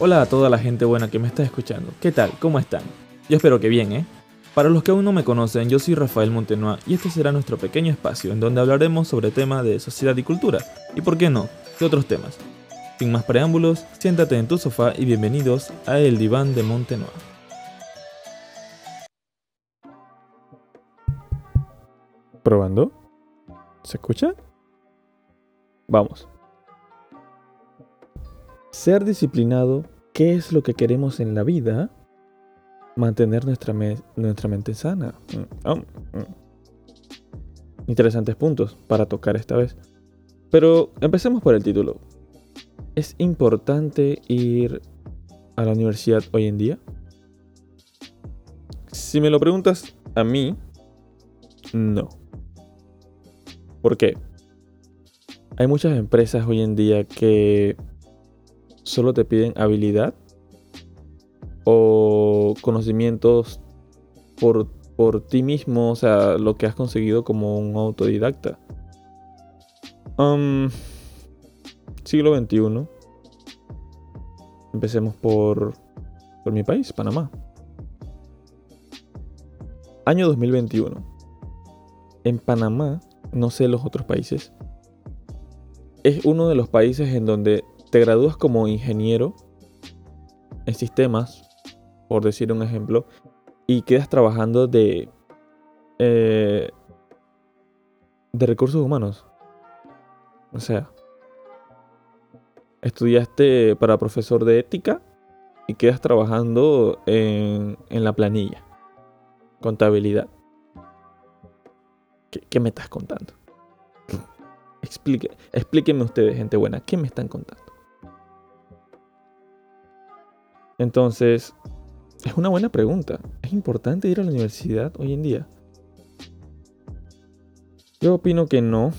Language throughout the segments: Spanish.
Hola a toda la gente buena que me está escuchando. ¿Qué tal? ¿Cómo están? Yo espero que bien, ¿eh? Para los que aún no me conocen, yo soy Rafael Montenoa y este será nuestro pequeño espacio en donde hablaremos sobre temas de sociedad y cultura, y por qué no, de otros temas. Sin más preámbulos, siéntate en tu sofá y bienvenidos a El Diván de Montenoa. ¿Probando? ¿Se escucha? Vamos. Ser disciplinado, ¿qué es lo que queremos en la vida? Mantener nuestra, nuestra mente sana. Mm, oh, mm. Interesantes puntos para tocar esta vez. Pero empecemos por el título. ¿Es importante ir a la universidad hoy en día? Si me lo preguntas a mí, no. ¿Por qué? Hay muchas empresas hoy en día que solo te piden habilidad o conocimientos por, por ti mismo, o sea, lo que has conseguido como un autodidacta. Siglo XXI. Empecemos por, por mi país, Panamá. Año 2021. En Panamá no sé los otros países, es uno de los países en donde te gradúas como ingeniero en sistemas, por decir un ejemplo, y quedas trabajando de, eh, de recursos humanos. O sea, estudiaste para profesor de ética y quedas trabajando en, en la planilla, contabilidad. ¿Qué, me estás contando? Explique, explíquenme ustedes, gente buena, ¿qué me están contando? Entonces, es una buena pregunta. ¿Es importante ir a la universidad hoy en día? Yo opino que no.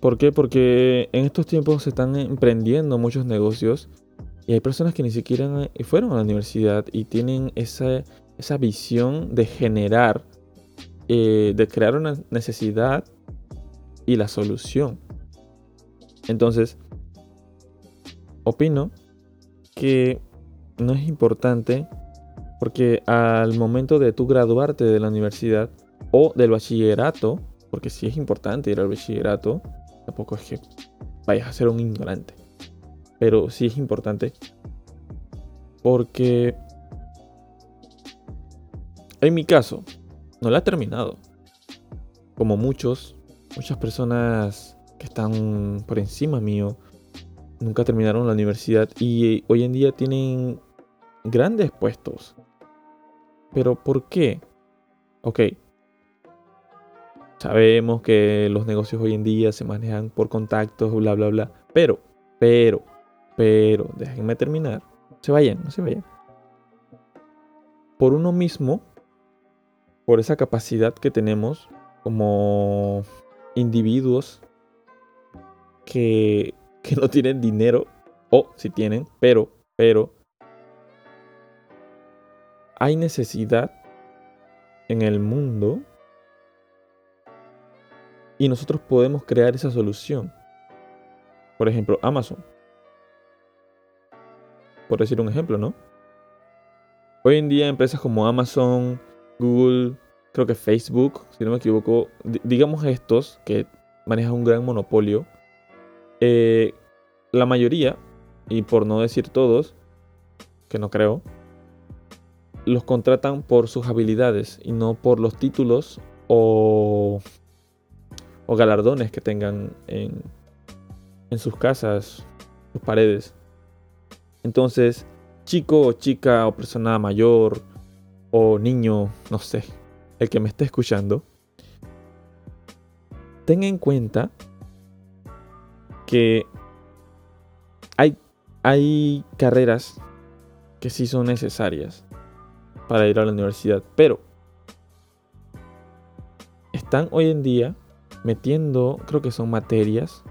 ¿Por qué? Porque en estos tiempos se están emprendiendo muchos negocios y hay personas que ni siquiera fueron a la universidad y tienen esa, visión de generar eh, de crear una necesidad y la solución. Entonces, opino que no es importante porque al momento de tú graduarte de la universidad o del bachillerato, porque si es importante ir al bachillerato, tampoco es que vayas a ser un ignorante, pero sí es importante porque en mi caso, no la ha terminado. Como muchos, muchas personas que están por encima mío, nunca terminaron la universidad y hoy en día tienen grandes puestos. Pero ¿por qué? Ok. Sabemos que los negocios hoy en día se manejan por contactos, bla, bla, bla. Pero, pero, pero, déjenme terminar. No se vayan, no se vayan. Por uno mismo por esa capacidad que tenemos como individuos que, que no tienen dinero, o si tienen, pero, pero, hay necesidad en el mundo y nosotros podemos crear esa solución. Por ejemplo, Amazon. Por decir un ejemplo, ¿no? Hoy en día empresas como Amazon, Google, creo que Facebook, si no me equivoco, digamos estos que manejan un gran monopolio, eh, la mayoría, y por no decir todos, que no creo, los contratan por sus habilidades y no por los títulos o, o galardones que tengan en, en sus casas, sus paredes. Entonces, chico o chica o persona mayor, o niño, no sé, el que me esté escuchando, tenga en cuenta que hay, hay carreras que sí son necesarias para ir a la universidad, pero están hoy en día metiendo, creo que son materias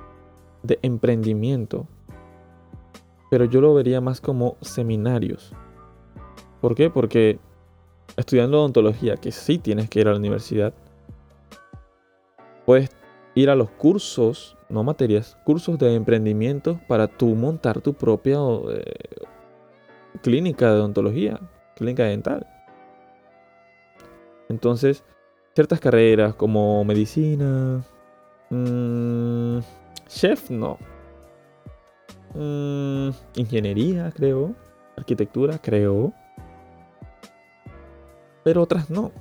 de emprendimiento, pero yo lo vería más como seminarios. ¿Por qué? Porque estudiando odontología, que sí tienes que ir a la universidad, puedes ir a los cursos, no materias, cursos de emprendimiento para tú montar tu propia, eh, clínica de odontología, clínica dental. Entonces, ciertas carreras como medicina, mm, chef no, mm, ingeniería creo, arquitectura creo, pero otras no.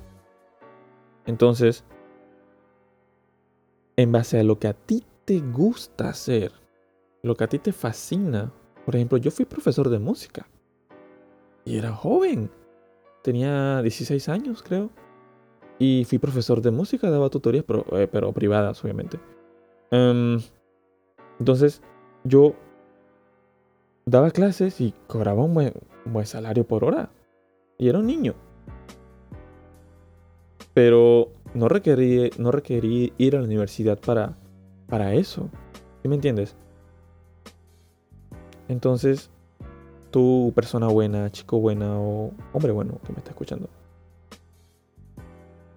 Entonces, en base a lo que a ti te gusta hacer, lo que a ti te fascina, por ejemplo, yo fui profesor de música y era joven, tenía 16 años creo. Y fui profesor de música, daba tutorías, pero, eh, privadas, obviamente. Em, entonces, yo daba clases y cobraba un buen, buen, salario por hora. Y era un niño. Pero no requerí, no requerí ir a la universidad para, para eso. ¿Sí me entiendes? Entonces, tú, persona buena, chico buena o hombre bueno que me está escuchando,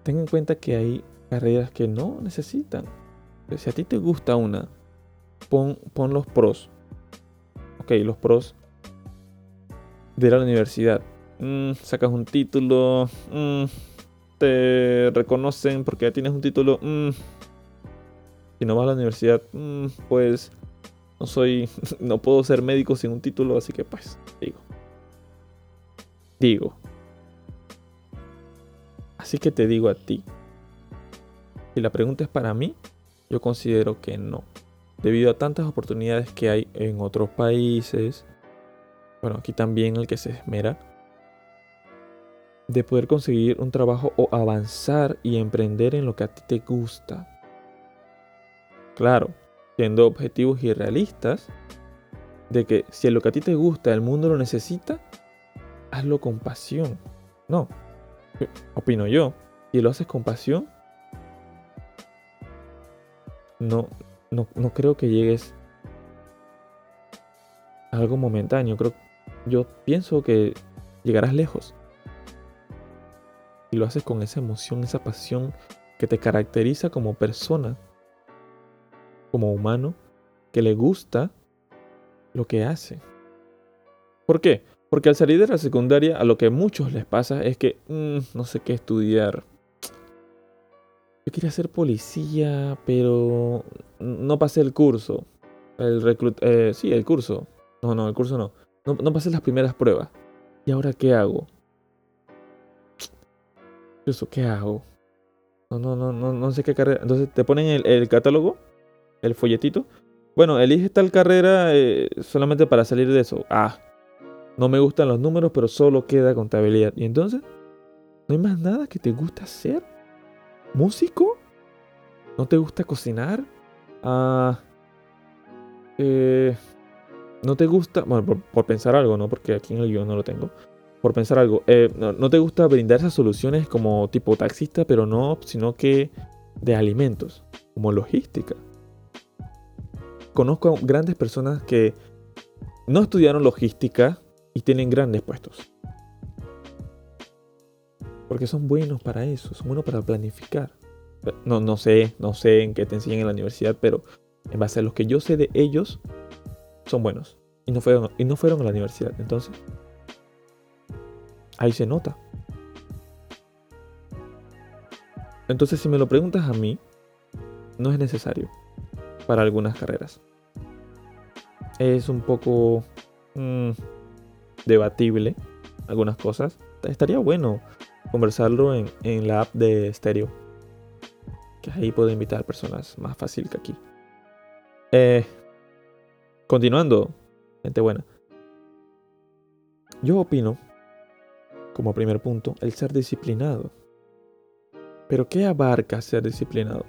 ten en cuenta que hay carreras que no necesitan. Si a ti te gusta una, pon, pon los pros. Ok, los pros de la universidad. Mm, sacas un título, mm, te reconocen porque ya tienes un título. Mm. si no vas a la universidad, pues no soy, no puedo ser médico sin un título, así que pues digo, digo, Así que te digo a ti, si la pregunta es para mí, yo considero que no. Debido a tantas oportunidades que hay en otros países, bueno, aquí también el que se esmera, de poder conseguir un trabajo o avanzar y emprender en lo que a ti te gusta. Claro, siendo objetivos y realistas, de que si lo que a ti te gusta el mundo lo necesita, hazlo con pasión. No, opino yo, y lo haces con pasión, no, no, no creo que llegues a algo momentáneo. Creo, yo pienso que llegarás lejos. Y lo haces con esa emoción, esa pasión que te caracteriza como persona, como humano, que le gusta lo que hace. ¿Por qué? Porque al salir de la secundaria, a lo que a muchos les pasa es que mm, no sé qué estudiar. Yo quería ser policía, pero no pasé el curso. El reclut eh, sí, el curso. No, no, el curso no. no. pasé las primeras pruebas. ¿Y ahora qué hago? ¿qué hago? No, no, no, no, no sé qué carrera. Entonces te ponen el, el catálogo, el folletito. Bueno, elige tal carrera eh, solamente para salir de eso. Ah, no me gustan los números, pero solo queda contabilidad. Y entonces, ¿no hay más nada que te gusta hacer? ¿Músico? ¿No te gusta cocinar? Ah, eh, ¿No te gusta? Bueno, por, pensar algo, ¿no? Porque aquí en el guion no lo tengo. Por pensar algo. Eh, no, te gusta brindar esas soluciones como tipo taxista, pero no, sino que de alimentos, como logística. Conozco grandes personas que no estudiaron logística, y tienen grandes puestos. Porque son buenos para eso, son buenos para planificar. No, no sé, no sé en qué te enseñan en la universidad, pero en base a lo que yo sé de ellos, son buenos. Y no fueron, y no fueron a la universidad. Entonces, ahí se nota. Entonces, si me lo preguntas a mí, no es necesario para algunas carreras. Es un poco... Mm, debatible algunas cosas. Estaría bueno conversarlo en, en la app de Stereo. Que ahí puedo invitar personas más fácil que aquí. Eh, continuando, gente buena. Yo opino, como primer punto, el ser disciplinado. Pero ¿qué abarca ser disciplinado?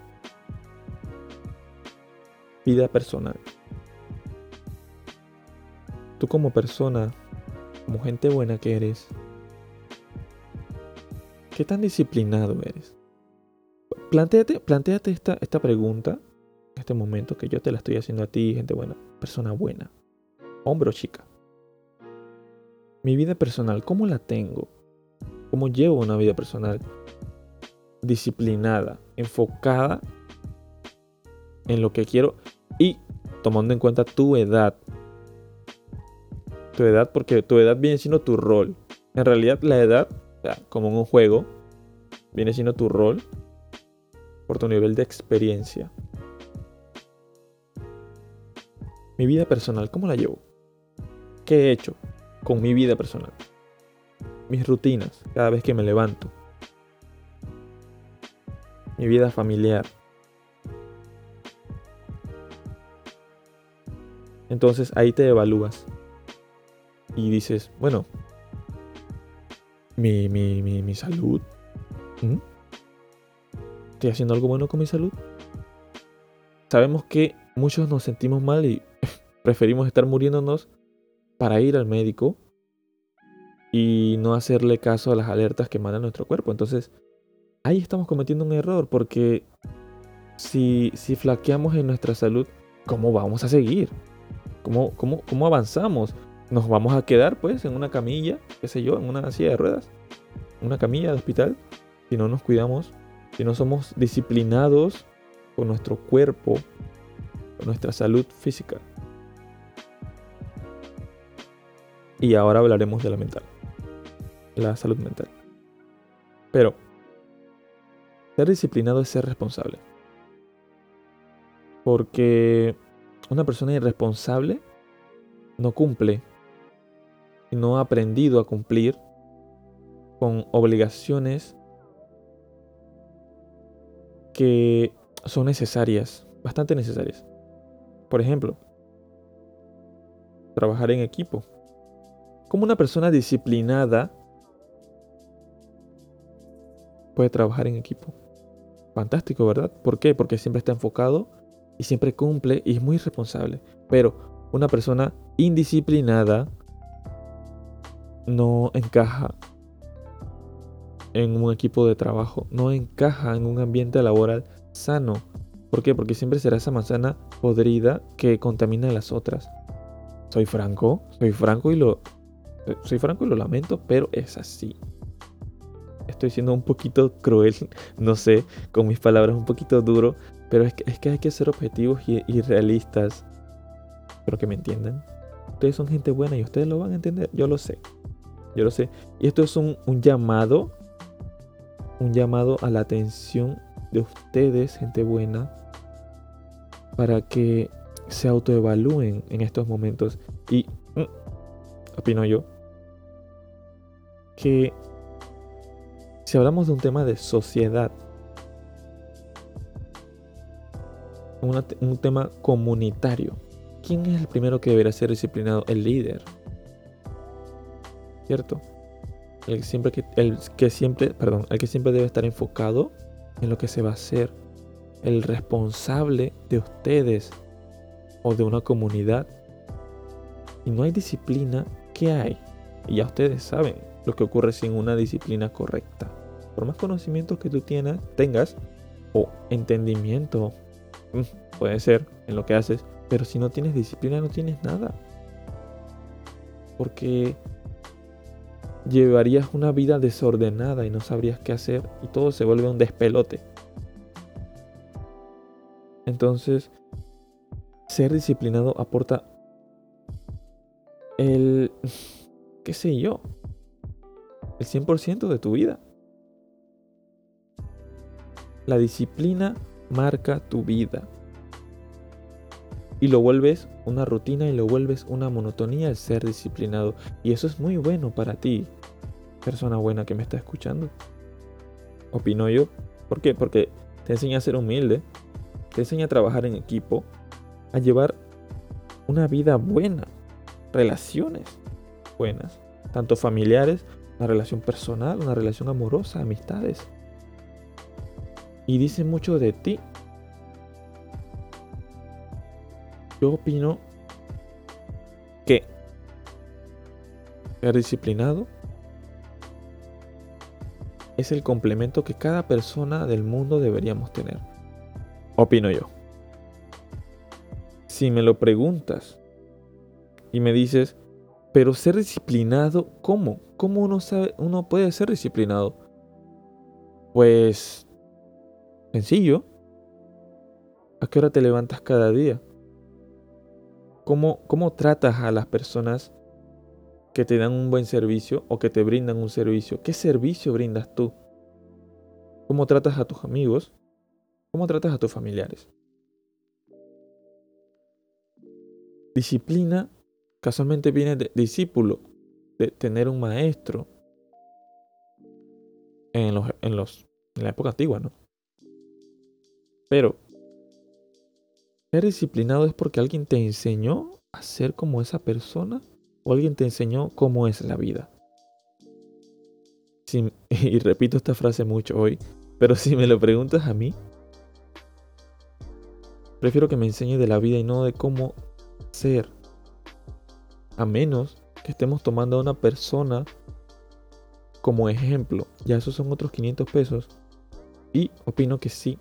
Vida personal. Tú como persona como gente buena que eres, ¿qué tan disciplinado eres? Plantéate, plantéate esta, esta pregunta en este momento que yo te la estoy haciendo a ti, gente buena, persona buena, hombre o chica. Mi vida personal, ¿cómo la tengo? ¿Cómo llevo una vida personal disciplinada, enfocada en lo que quiero y tomando en cuenta tu edad, Tu edad, porque tu edad viene siendo tu rol. En realidad la edad, como en un juego, viene siendo tu rol por tu nivel de experiencia. Mi vida personal, ¿cómo la llevo? ¿Qué he hecho con mi vida personal? Mis rutinas, cada vez que me levanto. Mi vida familiar. Entonces ahí te evalúas. Y dices, bueno, mi, mi, mi, mi salud. ¿Estoy haciendo algo bueno con mi salud? Sabemos que muchos nos sentimos mal y preferimos estar muriéndonos para ir al médico y no hacerle caso a las alertas que manda nuestro cuerpo. Entonces, ahí estamos cometiendo un error porque si, si flaqueamos en nuestra salud, ¿cómo vamos a seguir? ¿Cómo, cómo, cómo avanzamos? ¿Nos vamos a quedar pues en una camilla, qué sé yo, en una silla de ruedas? ¿Una camilla de hospital? Si no nos cuidamos, si no somos disciplinados con nuestro cuerpo, con nuestra salud física. Y ahora hablaremos de la mental, la salud mental. Pero, ser disciplinado es ser responsable. Porque una persona irresponsable no cumple no ha aprendido a cumplir con obligaciones que son necesarias, bastante necesarias. Por ejemplo, trabajar en equipo. Como una persona disciplinada puede trabajar en equipo? Fantástico, ¿verdad? ¿Por qué? Porque siempre está enfocado y siempre cumple y es muy responsable. Pero una persona indisciplinada no encaja en un equipo de trabajo, no encaja en un ambiente laboral sano. ¿Por qué? Porque siempre será esa manzana podrida que contamina a las otras. Soy franco, soy franco y lo soy franco y lo lamento, pero es así. Estoy siendo un poquito cruel, no sé, con mis palabras un poquito duro, pero es que, es que hay que ser objetivos y, realistas. Pero que me entiendan. Ustedes son gente buena y ustedes lo van a entender, yo lo sé. Yo lo sé. Y esto es un, llamado, un llamado a la atención de ustedes, gente buena, para que se autoevalúen en estos momentos. Y mm, opino yo, que si hablamos de un tema de sociedad, un tema comunitario, ¿quién es el primero que deberá ser disciplinado? El líder. ¿Cierto? El siempre, que, el que siempre, perdón, el que siempre debe estar enfocado en lo que se va a hacer. El responsable de ustedes o de una comunidad. Y no hay disciplina, ¿qué hay? Y ya ustedes saben, lo que ocurre sin una disciplina correcta. Por más conocimientos que tú tienes, tengas o entendimiento, mm, puede ser en lo que haces, pero si no tienes disciplina no tienes nada. Porque llevarías una vida desordenada y no sabrías qué hacer y todo se vuelve un despelote. Entonces, ser disciplinado aporta el, qué sé yo, el 100% de tu vida. La disciplina marca tu vida. Y lo vuelves una rutina y lo vuelves una monotonía el ser disciplinado. Y eso es muy bueno para ti, persona buena que me está escuchando. Opino yo. ¿Por qué? Porque te enseña a ser humilde, te enseña a trabajar en equipo, a llevar una vida buena, relaciones buenas, tanto familiares una relación personal, una relación amorosa, amistades. Y dice mucho de ti. Yo opino que ser disciplinado es el complemento que cada persona del mundo deberíamos tener. Opino yo. Si me lo preguntas y me dices, pero ser disciplinado, ¿cómo? ¿Cómo uno, sabe, uno puede ser disciplinado? Pues sencillo. ¿A qué hora te levantas cada día? ¿Cómo, cómo tratas a las personas que te dan un buen servicio o que te brindan un servicio. ¿Qué servicio brindas tú? ¿Cómo tratas a tus amigos? ¿Cómo tratas a tus familiares? Disciplina casualmente viene de discípulo, de tener un maestro en, los, en, los, en la época antigua, ¿no? Pero ser disciplinado es porque alguien te enseñó a ser como esa persona o alguien te enseñó cómo es la vida. y repito esta frase mucho hoy, pero si me lo preguntas a mí, prefiero que me enseñes de la vida y no de cómo ser. A menos que estemos tomando a una persona como ejemplo. Ya esos son otros 500 pesos. Y opino que sí.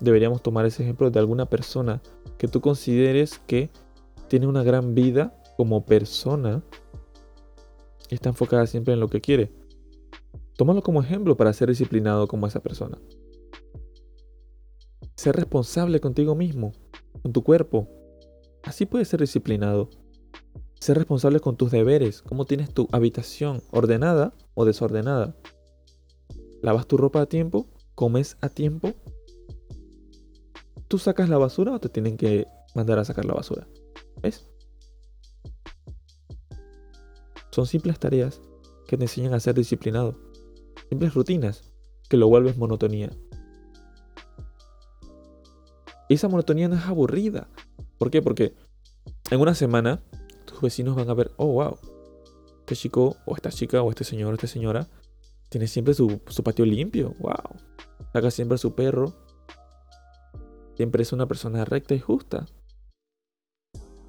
Deberíamos tomar ese ejemplo de alguna persona que tú consideres que tiene una gran vida como persona. Y está enfocada siempre en lo que quiere. Tómalo como ejemplo para ser disciplinado como esa persona. Ser responsable contigo mismo, con tu cuerpo. Así puedes ser disciplinado. Ser responsable con tus deberes. ¿Cómo tienes tu habitación? ¿Ordenada o desordenada? ¿Lavas tu ropa a tiempo? ¿Comes a tiempo? ¿Tú sacas la basura o te tienen que mandar a sacar la basura? ¿Ves? Son simples tareas que te enseñan a ser disciplinado. Simples rutinas que lo vuelves monotonía. Y esa monotonía no es aburrida. ¿Por qué? Porque en una semana tus vecinos van a ver, oh, wow, este chico, o esta chica, o este señor, o esta señora, tiene siempre su, su patio limpio, wow. Saca siempre su perro. Siempre es una persona recta y justa.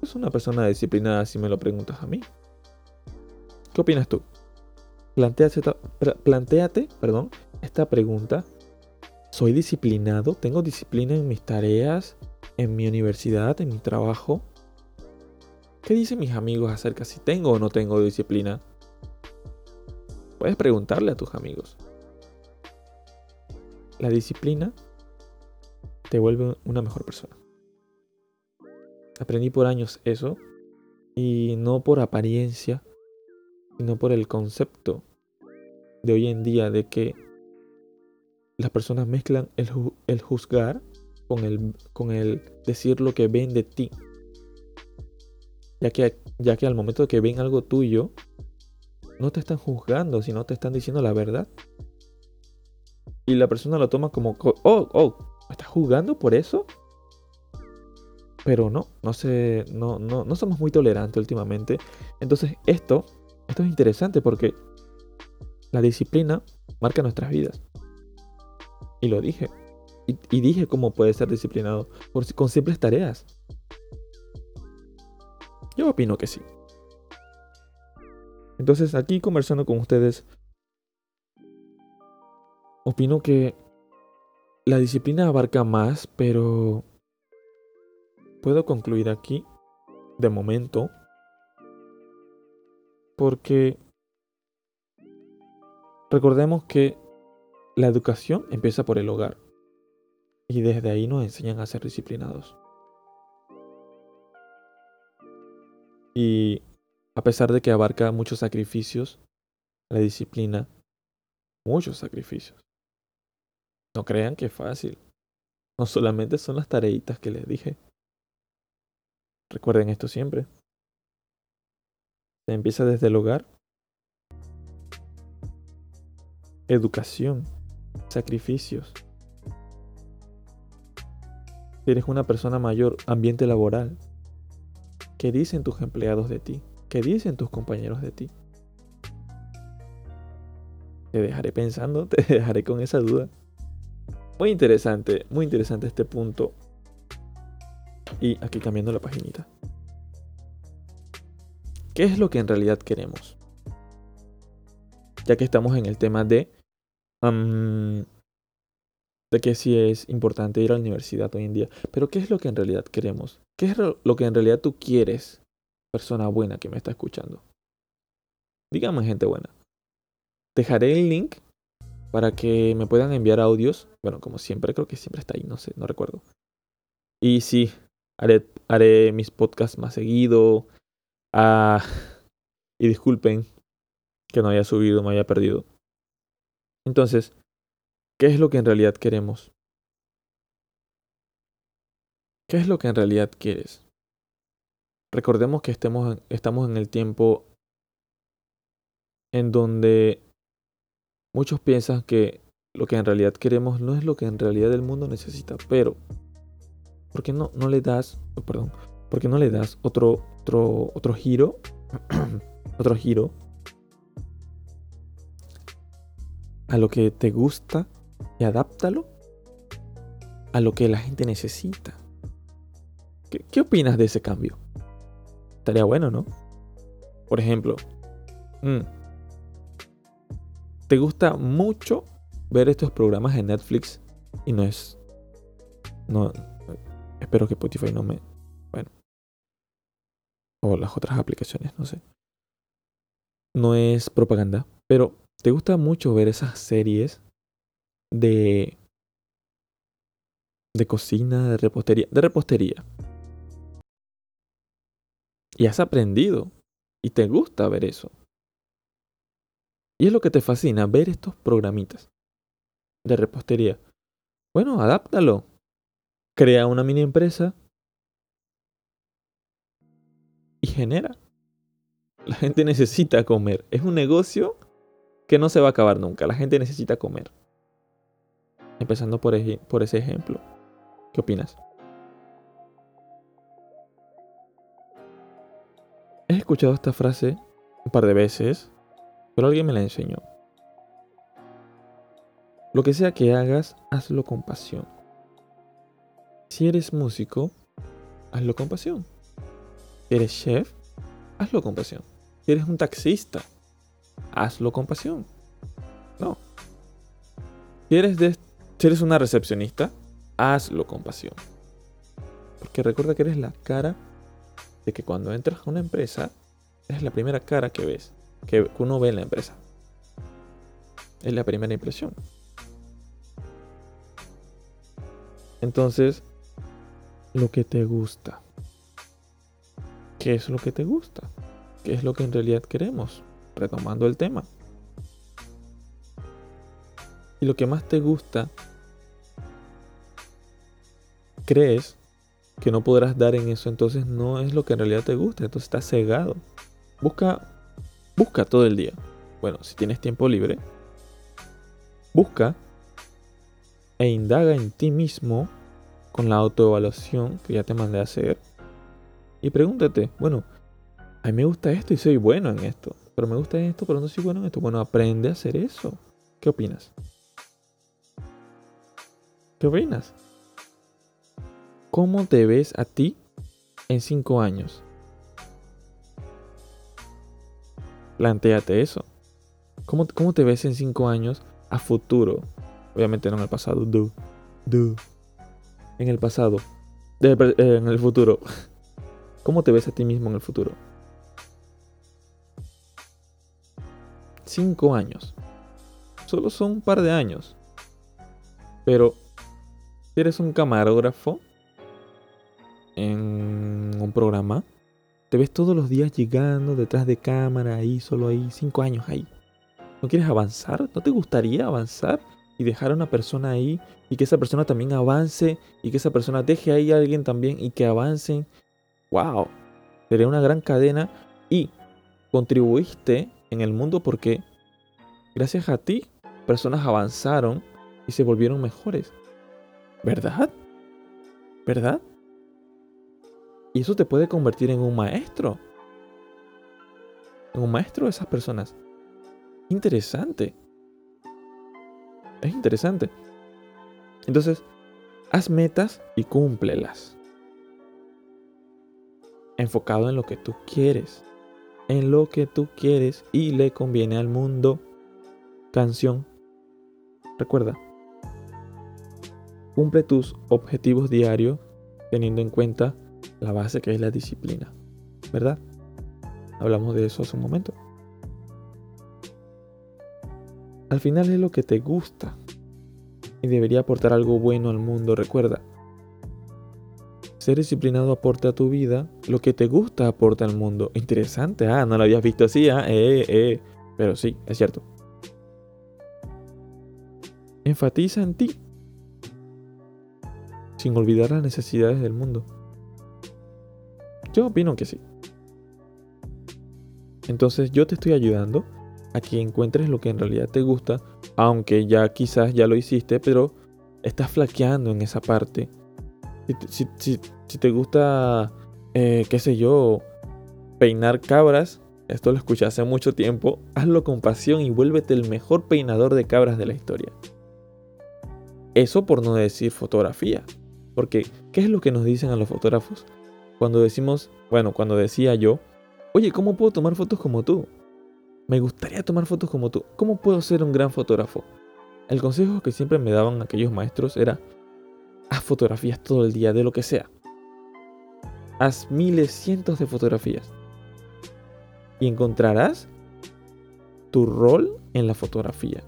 Es una persona disciplinada si me lo preguntas a mí. ¿Qué opinas tú? Plantéate, perdón, esta pregunta. ¿Soy disciplinado? ¿Tengo disciplina en mis tareas? ¿En mi universidad? ¿En mi trabajo? ¿Qué dicen mis amigos acerca si tengo o no tengo disciplina? Puedes preguntarle a tus amigos. La disciplina te vuelve una mejor persona. Aprendí por años eso y no por apariencia, sino por el concepto de hoy en día de que las personas mezclan el, juzgar con el, con el decir lo que ven de ti. Ya que, ya que al momento que ven algo tuyo, no te están juzgando, sino te están diciendo la verdad. Y la persona lo toma como, oh, oh, ¿me estás juzgando por eso? Pero no, no, sé, no, no, no somos muy tolerantes últimamente. Entonces esto, esto es interesante porque la disciplina marca nuestras vidas. Y lo dije. Y, dije cómo puede ser disciplinado con simples tareas. Yo opino que sí. Entonces aquí conversando con ustedes, opino que la disciplina abarca más, pero puedo concluir aquí de momento porque Recordemos que la educación empieza por el hogar y desde ahí nos enseñan a ser disciplinados. Y a pesar de que abarca muchos sacrificios, la disciplina, muchos sacrificios. No crean que es fácil. No solamente son las tareitas que les dije. Recuerden esto siempre. Se empieza desde el hogar educación, sacrificios. eres una persona mayor, ambiente laboral. ¿Qué dicen tus empleados de ti? ¿Qué dicen tus compañeros de ti? Te dejaré pensando, te dejaré con esa duda. Muy interesante, muy interesante este punto. Y aquí cambiando la paginita. ¿Qué es lo que en realidad queremos? Ya que estamos en el tema de de que sí es importante ir a la universidad hoy en día. Pero ¿qué es lo que en realidad queremos? ¿Qué es lo que en realidad tú quieres, persona buena que me está escuchando? Dígame, gente buena. Dejaré el link para que me puedan enviar audios. Bueno, como siempre, creo que siempre está ahí, no sé, no recuerdo. Y sí, haré, haré mis podcasts más seguido. Ah, y disculpen que no haya subido, me haya perdido. Entonces, ¿qué es lo que en realidad queremos? ¿Qué es lo que en realidad quieres? Recordemos que estemos estamos en el tiempo en donde muchos piensan que lo que en realidad queremos no es lo que en realidad el mundo necesita, pero ¿por qué no, no le das, oh, perdón, por qué no le das otro, otro, otro giro, otro giro a lo que te gusta y adáptalo a lo que la gente necesita? ¿Qué, opinas de ese cambio? Estaría bueno, ¿no? Por ejemplo, mm, ¿te gusta mucho ver estos programas en Netflix y no es... No, espero que Spotify no me... Bueno. O las otras aplicaciones, no sé. No es propaganda, pero ¿te gusta mucho ver esas series de... de cocina, de repostería? De repostería. Y has aprendido. Y te gusta ver eso. Y es lo que te fascina, ver estos programitas de repostería. Bueno, adáptalo. Crea una mini empresa y genera. La gente necesita comer. Es un negocio que no se va a acabar nunca. La gente necesita comer. Empezando por, por ese ejemplo. ¿Qué opinas? He escuchado esta frase un par de veces, pero alguien me la enseñó. Lo que sea que hagas, hazlo con pasión. Si eres músico, hazlo con pasión. Si eres chef, hazlo con pasión. Si eres un taxista, hazlo con pasión. No. Si eres, de, si eres una recepcionista, hazlo con pasión. Porque recuerda que eres la cara de que cuando entras a una empresa, es la primera cara que ves, que uno ve en la empresa. Es la primera impresión. Entonces, lo que te gusta. ¿Qué es lo que te gusta? ¿Qué es lo que en realidad queremos? Retomando el tema. Y lo que más te gusta, crees que no podrás dar en eso, entonces no es lo que en realidad te gusta, entonces estás cegado. Busca, busca todo el día. Bueno, si tienes tiempo libre, busca e indaga en ti mismo con la autoevaluación que ya te mandé a hacer. Y pregúntate, bueno, a mí me gusta esto y soy bueno en esto. Pero me gusta esto, pero no soy bueno en esto. Bueno, aprende a hacer eso. ¿Qué opinas? ¿Qué opinas? ¿Cómo te ves a ti en cinco años? Plantéate eso. ¿Cómo, ¿Cómo, te ves en cinco años a futuro? Obviamente no en el pasado. Do. Do. En el pasado. Eh, en el futuro. ¿Cómo te ves a ti mismo en el futuro? Cinco años. Solo son un par de años. Pero si eres un camarógrafo en un programa, te ves todos los días llegando detrás de cámara, ahí, solo ahí, cinco años ahí. ¿No quieres avanzar? ¿No te gustaría avanzar? y dejar a una persona ahí y que esa persona también avance y que esa persona deje ahí a alguien también y que avancen. ¡Wow! Sería una gran cadena y contribuiste en el mundo porque gracias a ti personas avanzaron y se volvieron mejores. ¿Verdad? ¿Verdad? Y eso te puede convertir en un maestro. En un maestro de esas personas. Interesante. Es interesante. Entonces, haz metas y cúmplelas. Enfocado en lo que tú quieres. En lo que tú quieres y le conviene al mundo. Canción. Recuerda. Cumple tus objetivos diarios teniendo en cuenta la base que es la disciplina. ¿Verdad? Hablamos de eso hace un momento. Al final es lo que te gusta y debería aportar algo bueno al mundo. Recuerda, ser disciplinado aporta a tu vida, lo que te gusta aporta al mundo. Interesante, ah, no lo habías visto así, ah, eh, eh. Pero sí, es cierto. Enfatiza en ti, sin olvidar las necesidades del mundo. Yo opino que sí. Entonces yo te estoy ayudando a que encuentres lo que en realidad te gusta, aunque ya quizás ya lo hiciste, pero estás flaqueando en esa parte. Si, te gusta, eh, qué sé yo, peinar cabras, esto lo escuché hace mucho tiempo, hazlo con pasión y vuélvete el mejor peinador de cabras de la historia. Eso por no decir fotografía. Porque, ¿qué es lo que nos dicen a los fotógrafos? Cuando decimos, bueno, cuando decía yo, oye, ¿cómo puedo tomar fotos como tú? Me gustaría tomar fotos como tú. ¿Cómo puedo ser un gran fotógrafo? El consejo que siempre me daban aquellos maestros era, haz fotografías todo el día, de lo que sea. Haz miles, cientos de fotografías. Y encontrarás tu rol en la fotografía.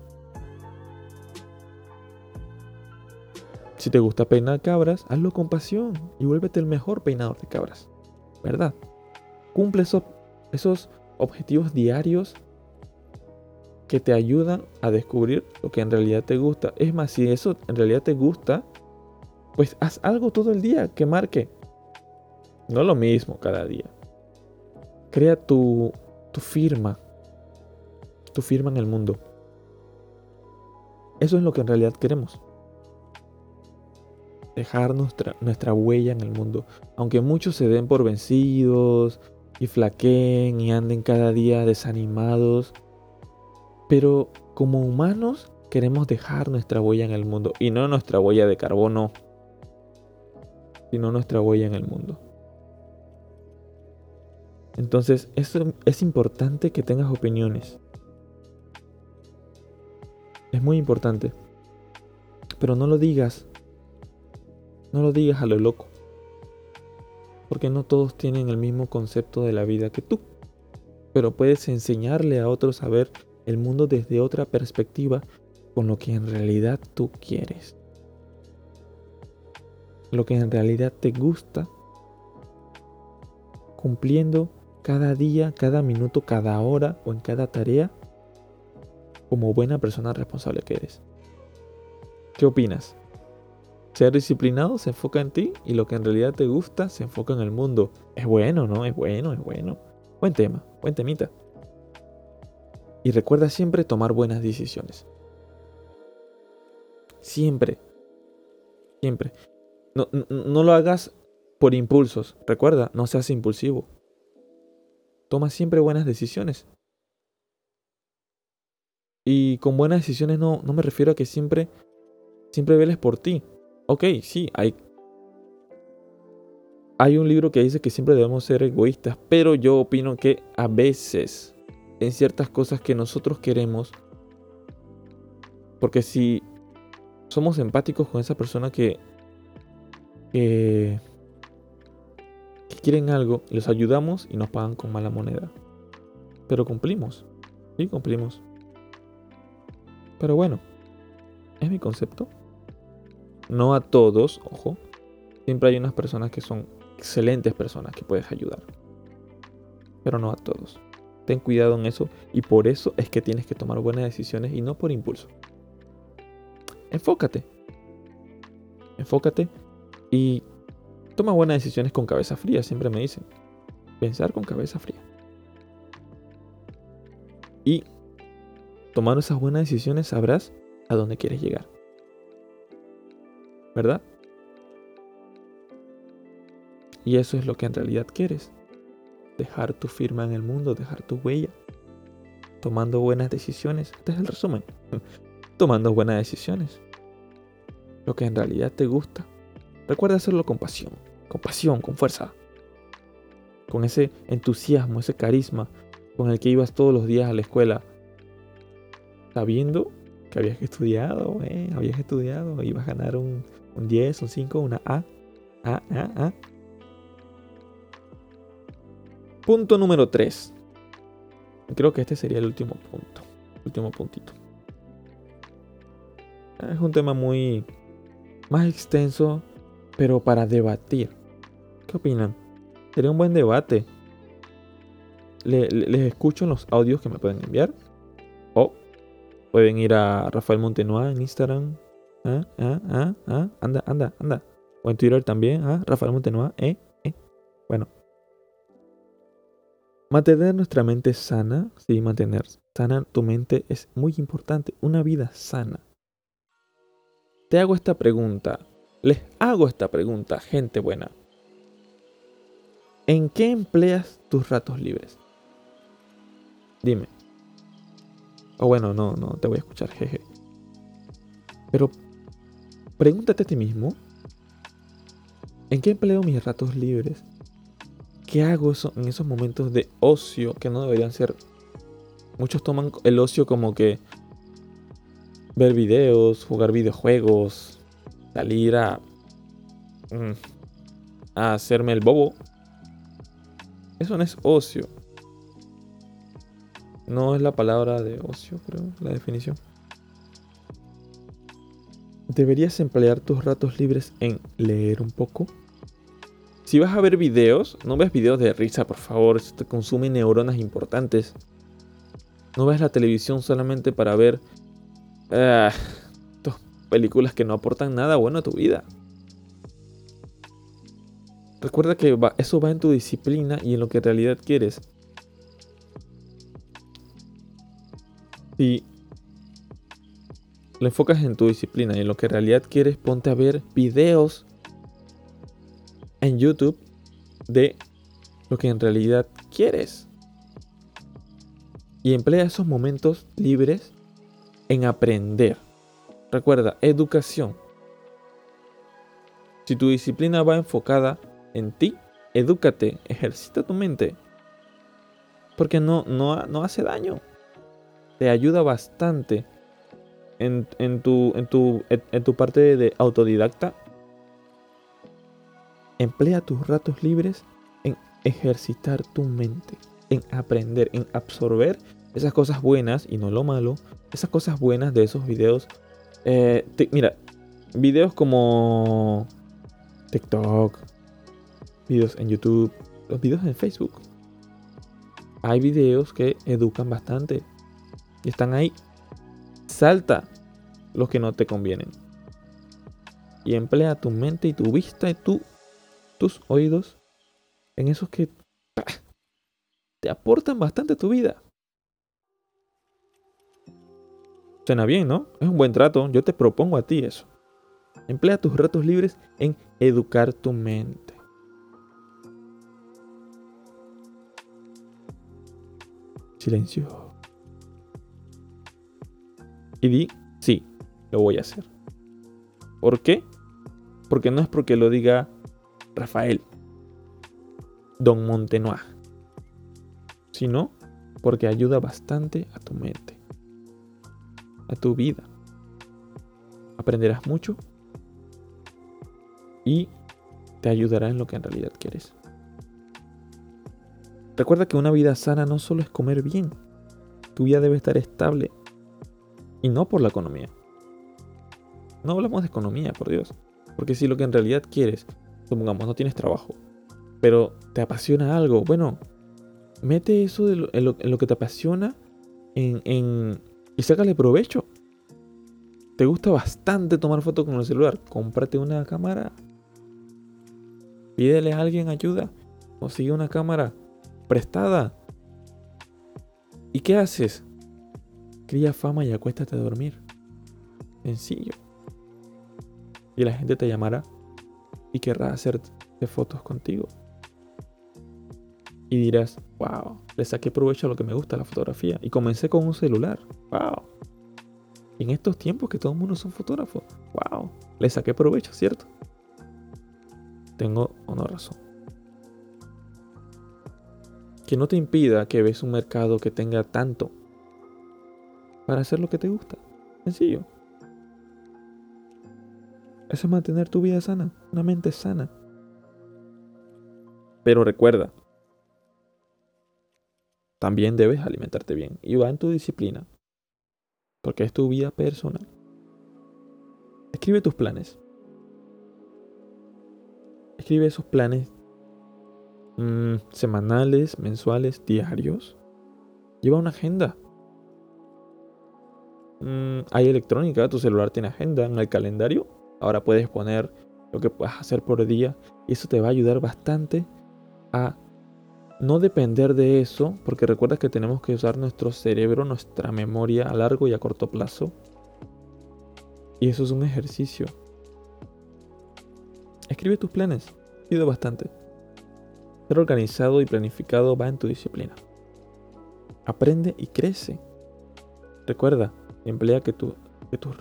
Si te gusta peinar cabras, hazlo con pasión y vuélvete el mejor peinador de cabras. ¿Verdad? Cumple esos, esos objetivos diarios que te ayudan a descubrir lo que en realidad te gusta. Es más, si eso en realidad te gusta, pues haz algo todo el día que marque. No lo mismo cada día. Crea tu, tu firma. Tu firma en el mundo. Eso es lo que en realidad queremos. Dejar nuestra, nuestra huella en el mundo. Aunque muchos se den por vencidos y flaqueen y anden cada día desanimados pero como humanos queremos dejar nuestra huella en el mundo. Y no nuestra huella de carbono, sino nuestra huella en el mundo. Entonces es, es importante que tengas opiniones. Es muy importante. Pero no lo digas. No lo digas a lo loco. Porque no todos tienen el mismo concepto de la vida que tú. Pero puedes enseñarle a otros a ver el mundo desde otra perspectiva con lo que en realidad tú quieres. Lo que en realidad te gusta. Cumpliendo cada día, cada minuto, cada hora o en cada tarea como buena persona responsable que eres. ¿Qué opinas? Ser disciplinado se enfoca en ti y lo que en realidad te gusta se enfoca en el mundo. Es bueno, ¿no? Es bueno, es bueno. Buen tema, buen temita. Y recuerda siempre tomar buenas decisiones. Siempre. Siempre. No, lo hagas por impulsos. Recuerda, no seas impulsivo. Toma siempre buenas decisiones. Y con buenas decisiones no, no me refiero a que siempre, siempre veles por ti. Ok, sí, hay, hay un libro que dice que siempre debemos ser egoístas, pero yo opino que a veces en ciertas cosas que nosotros queremos. Porque si somos empáticos con esa persona que, que, quieren algo, les ayudamos y nos pagan con mala moneda. Pero cumplimos. Sí, cumplimos. Pero bueno, es mi concepto. No a todos, ojo. Siempre hay unas personas que son excelentes personas que puedes ayudar. Pero no a todos. Ten cuidado en eso y por eso es que tienes que tomar buenas decisiones y no por impulso. Enfócate. Enfócate y toma buenas decisiones con cabeza fría, siempre me dicen. Pensar con cabeza fría. Y tomando esas buenas decisiones sabrás a dónde quieres llegar. ¿Verdad? Y eso es lo que en realidad quieres dejar tu firma en el mundo, dejar tu huella, tomando buenas decisiones. Este es el resumen. tomando buenas decisiones. Lo que en realidad te gusta. Recuerda hacerlo con pasión, con pasión, con fuerza. Con ese entusiasmo, ese carisma con el que ibas todos los días a la escuela. Sabiendo que habías estudiado, eh, habías estudiado, ibas a ganar un, un 10, un 5, una A. A, A, A. Punto número 3. Creo que este sería el último punto. último puntito. Es un tema muy más extenso, pero para debatir. ¿Qué opinan? Sería un buen debate. les escucho en los audios que me pueden enviar. O pueden ir a Rafael Montenoa en Instagram. ¿Ah? ¿Ah? ¿Ah? ¿Ah? Anda, anda, anda. O en Twitter también. ¿Ah? Rafael Montenoa. ¿Eh? ¿Eh? Bueno. Mantener nuestra mente sana. Sí, mantener sana tu mente es muy importante. Una vida sana. Te hago esta pregunta. Les hago esta pregunta, gente buena. ¿En qué empleas tus ratos libres? Dime. O bueno, no, no te voy a escuchar, jeje. Pero pregúntate a ti mismo. ¿En qué empleo mis ratos libres? ¿Qué hago en esos momentos de ocio que no deberían ser? Muchos toman el ocio como que ver videos, jugar videojuegos, salir a, mm, a hacerme el bobo. Eso no es ocio. No es la palabra de ocio, creo, la definición. Deberías emplear tus ratos libres en leer un poco. Si vas a ver videos, no ves videos de risa, por favor, eso te consume neuronas importantes. No ves la televisión solamente para ver uh, películas que no aportan nada bueno a tu vida. Recuerda que eso va en tu disciplina y en lo que en realidad quieres. Si lo enfocas en tu disciplina y en lo que en realidad quieres, ponte a ver videos en YouTube de lo que en realidad quieres. Y emplea esos momentos libres en aprender. Recuerda, educación. Si tu disciplina va enfocada en ti, edúcate, ejercita tu mente. Porque no, no, no hace daño. Te ayuda bastante en, tu, en, tu, en tu parte de autodidacta. Emplea tus ratos libres en ejercitar tu mente, en aprender, en absorber esas cosas buenas y no lo malo, esas cosas buenas de esos videos. Eh, mira, videos como TikTok, videos en YouTube, los videos en Facebook. Hay videos que educan bastante y están ahí. Salta los que no te convienen. Y emplea tu mente y tu vista y tu, tus oídos en esos que te aportan bastante a tu vida. Suena bien, ¿no? Es un buen trato. Yo te propongo a ti eso. Emplea tus ratos libres en educar tu mente. Silencio. Y di, sí, lo voy a hacer. ¿Por qué? Porque no es porque lo diga Rafael, Don Montenoy, sino porque ayuda bastante a tu mente a tu vida. Aprenderás mucho y te ayudará en lo que en realidad quieres. Recuerda que una vida sana no solo es comer bien, tu vida debe estar estable y no por la economía. No hablamos de economía, por Dios, porque si lo que en realidad quieres, supongamos, no tienes trabajo, pero te apasiona algo, bueno, mete eso en, lo, que te apasiona y sácale provecho. ¿Te gusta bastante tomar fotos con el celular? Cómprate una cámara. Pídele a alguien ayuda. Consigue una cámara prestada. ¿Y qué haces? Cría fama y acuéstate a dormir. Sencillo. Y la gente te llamará y querrá hacerte fotos contigo. Y dirás, wow, le saqué provecho a lo que me gusta, la fotografía. Y comencé con un celular. Wow. En estos tiempos que todo el mundo es un fotógrafo. Wow. Le saqué provecho, ¿cierto? Tengo una razón. Que no te impida que ves un mercado que tenga tanto para hacer lo que te gusta. Sencillo. Eso es mantener tu vida sana, una mente sana. Pero recuerda, también debes alimentarte bien y va en tu disciplina, porque es tu vida personal. Escribe tus planes. Escribe esos planes mm, semanales, mensuales, diarios. Lleva una agenda. Mm, hay electrónica, tu celular tiene agenda en el calendario. Ahora puedes poner lo que puedas hacer por día y eso te va a ayudar bastante a no depender de eso, porque recuerda que tenemos que usar nuestro cerebro, nuestra memoria a largo y a corto plazo. Y eso es un ejercicio. Escribe tus planes. Pido bastante. Ser organizado y planificado va en tu disciplina. Aprende y crece. Recuerda, emplea que, tus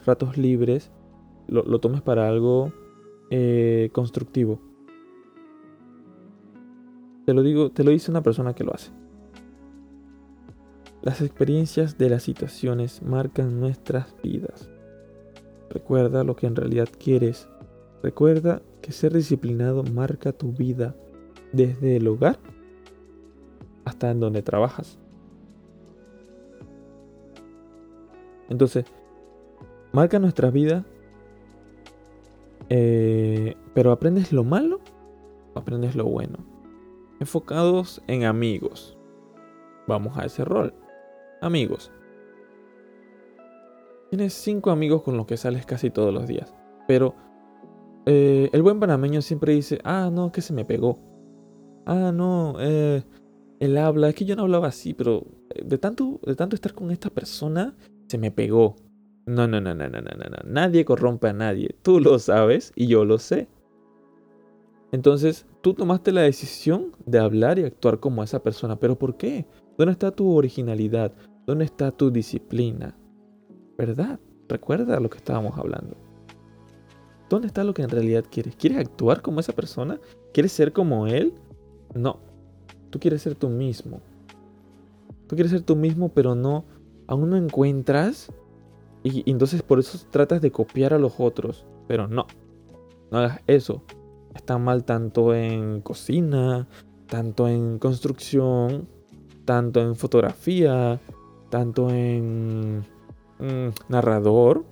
ratos libres lo, tomes para algo eh, constructivo. Te lo digo, te lo dice una persona que lo hace. Las experiencias de las situaciones marcan nuestras vidas. Recuerda lo que en realidad quieres. Recuerda que ser disciplinado marca tu vida desde el hogar hasta en donde trabajas. Entonces, marca nuestra vida, eh, pero aprendes lo malo o aprendes lo bueno enfocados en amigos. Vamos a ese rol. Amigos. Tienes cinco amigos con los que sales casi todos los días. Pero eh, el buen panameño siempre dice, ah, no, que se me pegó. Ah, no, eh, él habla, es que yo no hablaba así, pero eh, de tanto, de tanto estar con esta persona, se me pegó. No, no, no, no, no, no, no, nadie corrompe a nadie. Tú lo sabes y yo lo sé. Entonces, tú tomaste la decisión de hablar y actuar como esa persona. ¿Pero por qué? ¿Dónde está tu originalidad? ¿Dónde está tu disciplina? ¿Verdad? Recuerda lo que estábamos hablando. ¿Dónde está lo que en realidad quieres? ¿Quieres actuar como esa persona? ¿Quieres ser como él? No. Tú quieres ser tú mismo. Tú quieres ser tú mismo, pero no. Aún no encuentras. Y, entonces por eso tratas de copiar a los otros. Pero no. No hagas eso está mal tanto en cocina, tanto en construcción, tanto en fotografía, tanto en mm, narrador,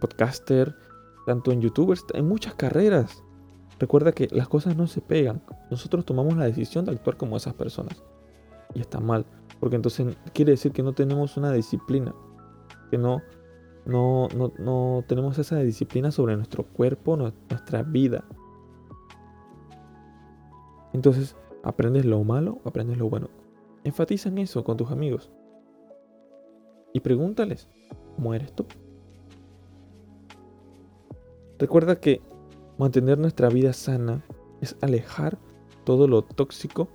podcaster, tanto en youtubers, en muchas carreras. Recuerda que las cosas no se pegan. Nosotros tomamos la decisión de actuar como esas personas. Y está mal. Porque entonces quiere decir que no tenemos una disciplina. Que no, no, no, no tenemos esa disciplina sobre nuestro cuerpo, nuestra vida. Entonces, aprendes lo malo, aprendes lo bueno. Enfatiza en eso con tus amigos. Y pregúntales, ¿cómo eres tú? Recuerda que mantener nuestra vida sana es alejar todo lo tóxico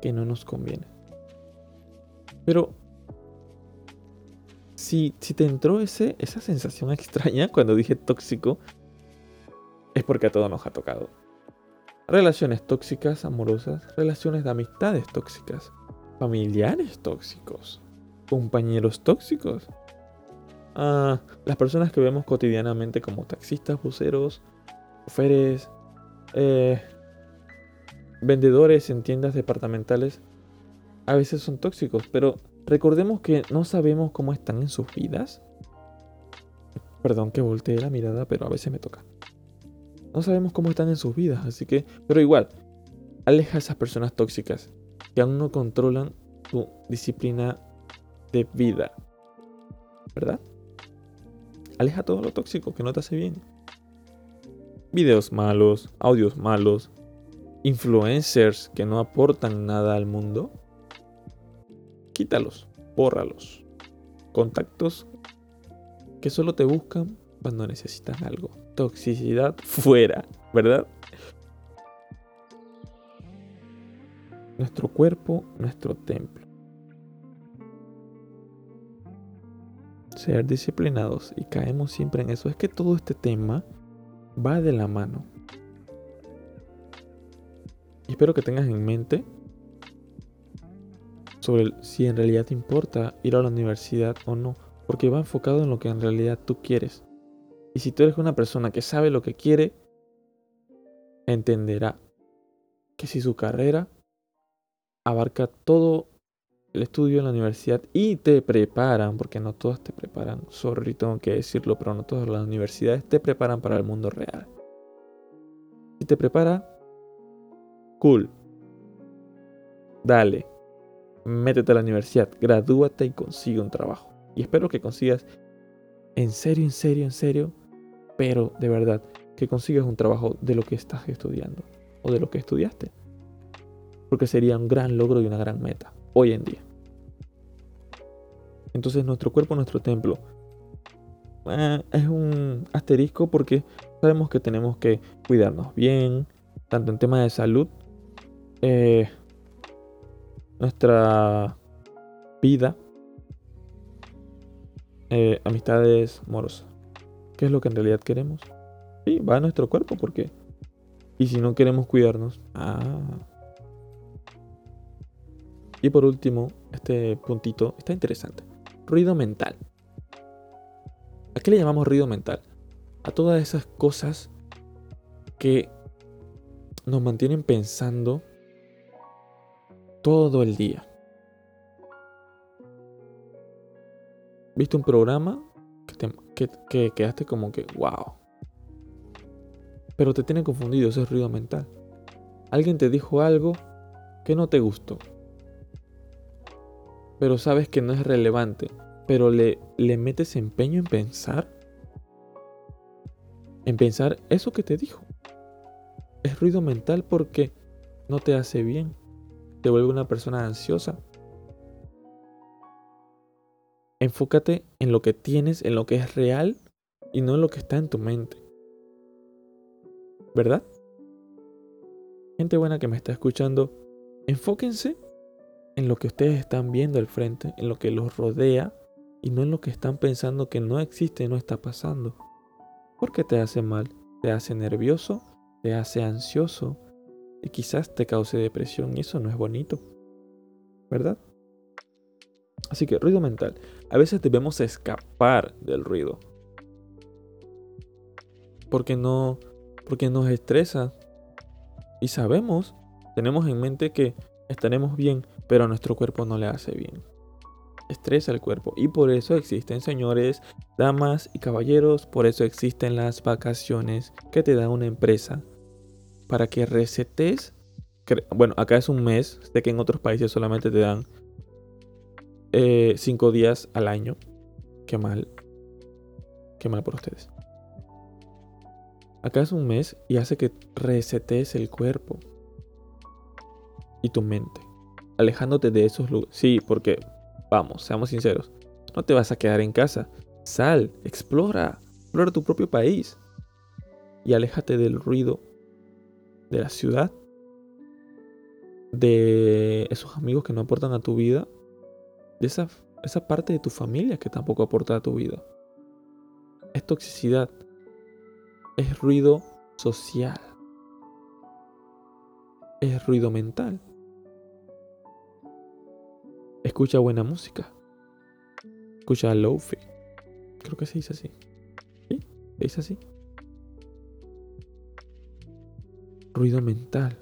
que no nos conviene. Pero si, si te entró ese, esa sensación extraña cuando dije tóxico, es porque a todos nos ha tocado. Relaciones tóxicas, amorosas, relaciones de amistades tóxicas, familiares tóxicos, compañeros tóxicos. Ah, las personas que vemos cotidianamente como taxistas, buceros, choferes, eh, vendedores en tiendas departamentales, a veces son tóxicos, pero recordemos que no sabemos cómo están en sus vidas. Perdón que voltee la mirada, pero a veces me toca. No sabemos cómo están en sus vidas, así que, pero igual, aleja a esas personas tóxicas que aún no controlan tu disciplina de vida. ¿Verdad? Aleja todo lo tóxico que no te hace bien. Videos malos, audios malos, influencers que no aportan nada al mundo. Quítalos, bórralos. Contactos que solo te buscan cuando necesitan algo toxicidad fuera, ¿verdad? Nuestro cuerpo, nuestro templo. Ser disciplinados y caemos siempre en eso. Es que todo este tema va de la mano. Espero que tengas en mente sobre si en realidad te importa ir a la universidad o no, porque va enfocado en lo que en realidad tú quieres. Y si tú eres una persona que sabe lo que quiere, entenderá que si su carrera abarca todo el estudio en la universidad y te preparan, porque no todas te preparan, sorry, tengo que decirlo, pero no todas las universidades te preparan para el mundo real. Si te prepara, cool. dale, métete a la universidad, gradúate y consigue un trabajo. Y espero que consigas, en serio, en serio, en serio, pero de verdad, que consigas un trabajo de lo que estás estudiando o de lo que estudiaste. Porque sería un gran logro y una gran meta hoy en día. Entonces nuestro cuerpo, nuestro templo, eh, es un asterisco porque sabemos que tenemos que cuidarnos bien, tanto en tema de salud, eh, nuestra vida, eh, amistades amorosas. ¿Qué es lo que en realidad queremos? Sí, va a nuestro cuerpo porque... Y si no queremos cuidarnos... Ah. Y por último, este puntito está interesante. Ruido mental. ¿A qué le llamamos ruido mental? A todas esas cosas que nos mantienen pensando todo el día. ¿Viste un programa que, que, quedaste como que, wow? Pero te tiene confundido, ese es ruido mental. Alguien te dijo algo que no te gustó. Pero sabes que no es relevante. Pero le, le metes empeño en pensar. En pensar eso que te dijo. Es ruido mental porque no te hace bien te vuelve una persona ansiosa. Enfócate en lo que tienes, en lo que es real y no en lo que está en tu mente. ¿Verdad? Gente buena que me está escuchando, enfóquense en lo que ustedes están viendo al frente, en lo que los rodea y no en lo que están pensando que no existe y no está pasando. Porque te hace mal, te hace nervioso, te hace ansioso, y quizás te cause depresión y eso no es bonito, ¿verdad? Así que ruido mental. A veces debemos escapar del ruido. Porque no, porque nos estresa. Y sabemos, tenemos en mente que estaremos bien, pero a nuestro cuerpo no le hace bien. Estresa el cuerpo. Y por eso existen, señores, damas y caballeros, por eso existen las vacaciones que te da una empresa para que resetes. Bueno, acá es un mes. Sé que en otros países solamente te dan eh, cinco días al año. Qué mal. Qué mal por ustedes. Acá es un mes y hace que resetes el cuerpo y tu mente. Alejándote de esos lugares. Sí, porque, vamos, seamos sinceros. No te vas a quedar en casa. Sal, explora. Explora tu propio país. Y aléjate del ruido de la ciudad, de esos amigos que no aportan a tu vida, de esa, esa parte de tu familia que tampoco aporta a tu vida. Es toxicidad, es ruido social, es ruido mental. Escucha buena música. Escucha lofi. Creo que se dice así. ¿Sí? ¿Se dice así? Ruido mental.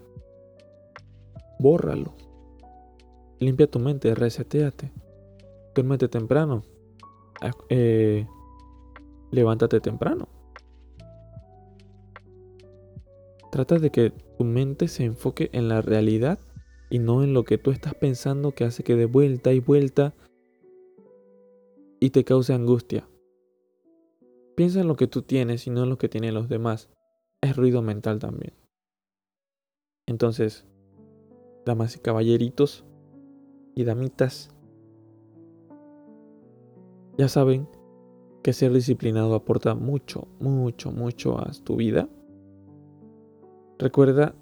Bórralo. Limpia tu mente, reseteate. Duérmete temprano. Eh, levántate temprano. Trata de que tu mente se enfoque en la realidad y no en lo que tú estás pensando que hace que de vuelta y vuelta y te cause angustia. Piensa en lo que tú tienes y no en lo que tienen los demás. Es ruido mental también. Entonces, damas y caballeritos y damitas, ya saben que ser disciplinado aporta mucho, mucho, mucho a tu vida. Recuerda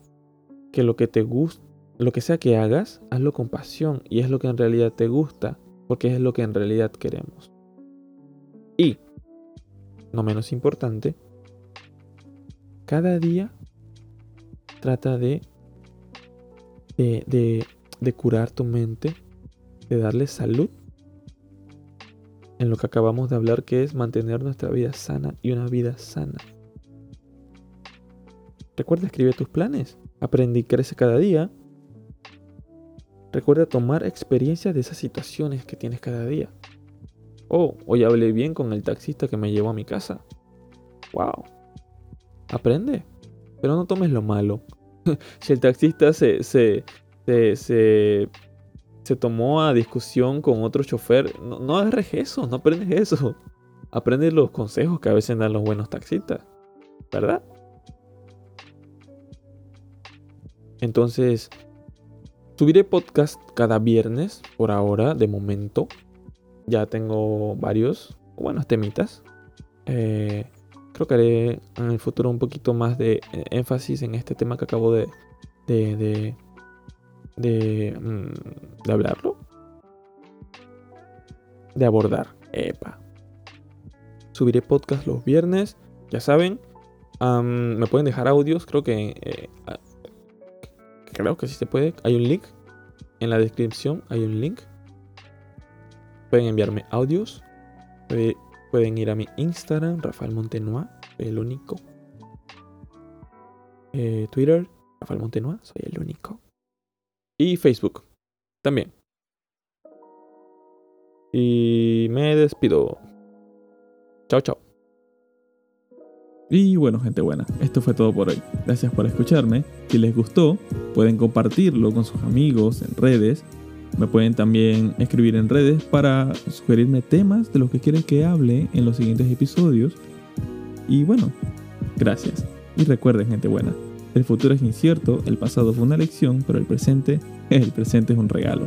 que lo que te gusta, lo que sea que hagas, hazlo con pasión y es lo que en realidad te gusta, porque es lo que en realidad queremos. Y, no menos importante, cada día trata de de, curar tu mente, de darle salud en lo que acabamos de hablar, que es mantener nuestra vida sana y una vida sana. Recuerda escribir tus planes, aprende y crece cada día. Recuerda tomar experiencia de esas situaciones que tienes cada día. Oh, hoy hablé bien con el taxista que me llevó a mi casa. Wow. Aprende, pero no tomes lo malo. Si el taxista se, se, se, se tomó a discusión con otro chofer. No, no agarres eso, no aprendes eso. Aprende los consejos que a veces dan los buenos taxistas. ¿Verdad? Entonces, subiré podcast cada viernes por ahora, de momento. Ya tengo varios buenos temitas. Eh, creo que haré en el futuro un poquito más de eh, énfasis en este tema que acabo de, de, de, de, mm, de hablarlo. De abordar. Epa. Subiré podcast los viernes. Ya saben. me pueden dejar audios. Creo que. Eh, creo que sí se puede. Hay un link. En la descripción hay un link. Pueden enviarme audios. Pueden ir a mi Instagram, Rafael Montenoa, el único. Eh, Twitter, Rafael Montenoa, soy el único. Y Facebook, también. Y me despido. Chao, chao. Y bueno, gente buena, esto fue todo por hoy. Gracias por escucharme. Si les gustó, pueden compartirlo con sus amigos en redes. Me pueden también escribir en redes para sugerirme temas de los que quieren que hable en los siguientes episodios. Y bueno, gracias. Y recuerden, gente buena, el futuro es incierto, el pasado fue una lección, pero el presente, el presente es un regalo.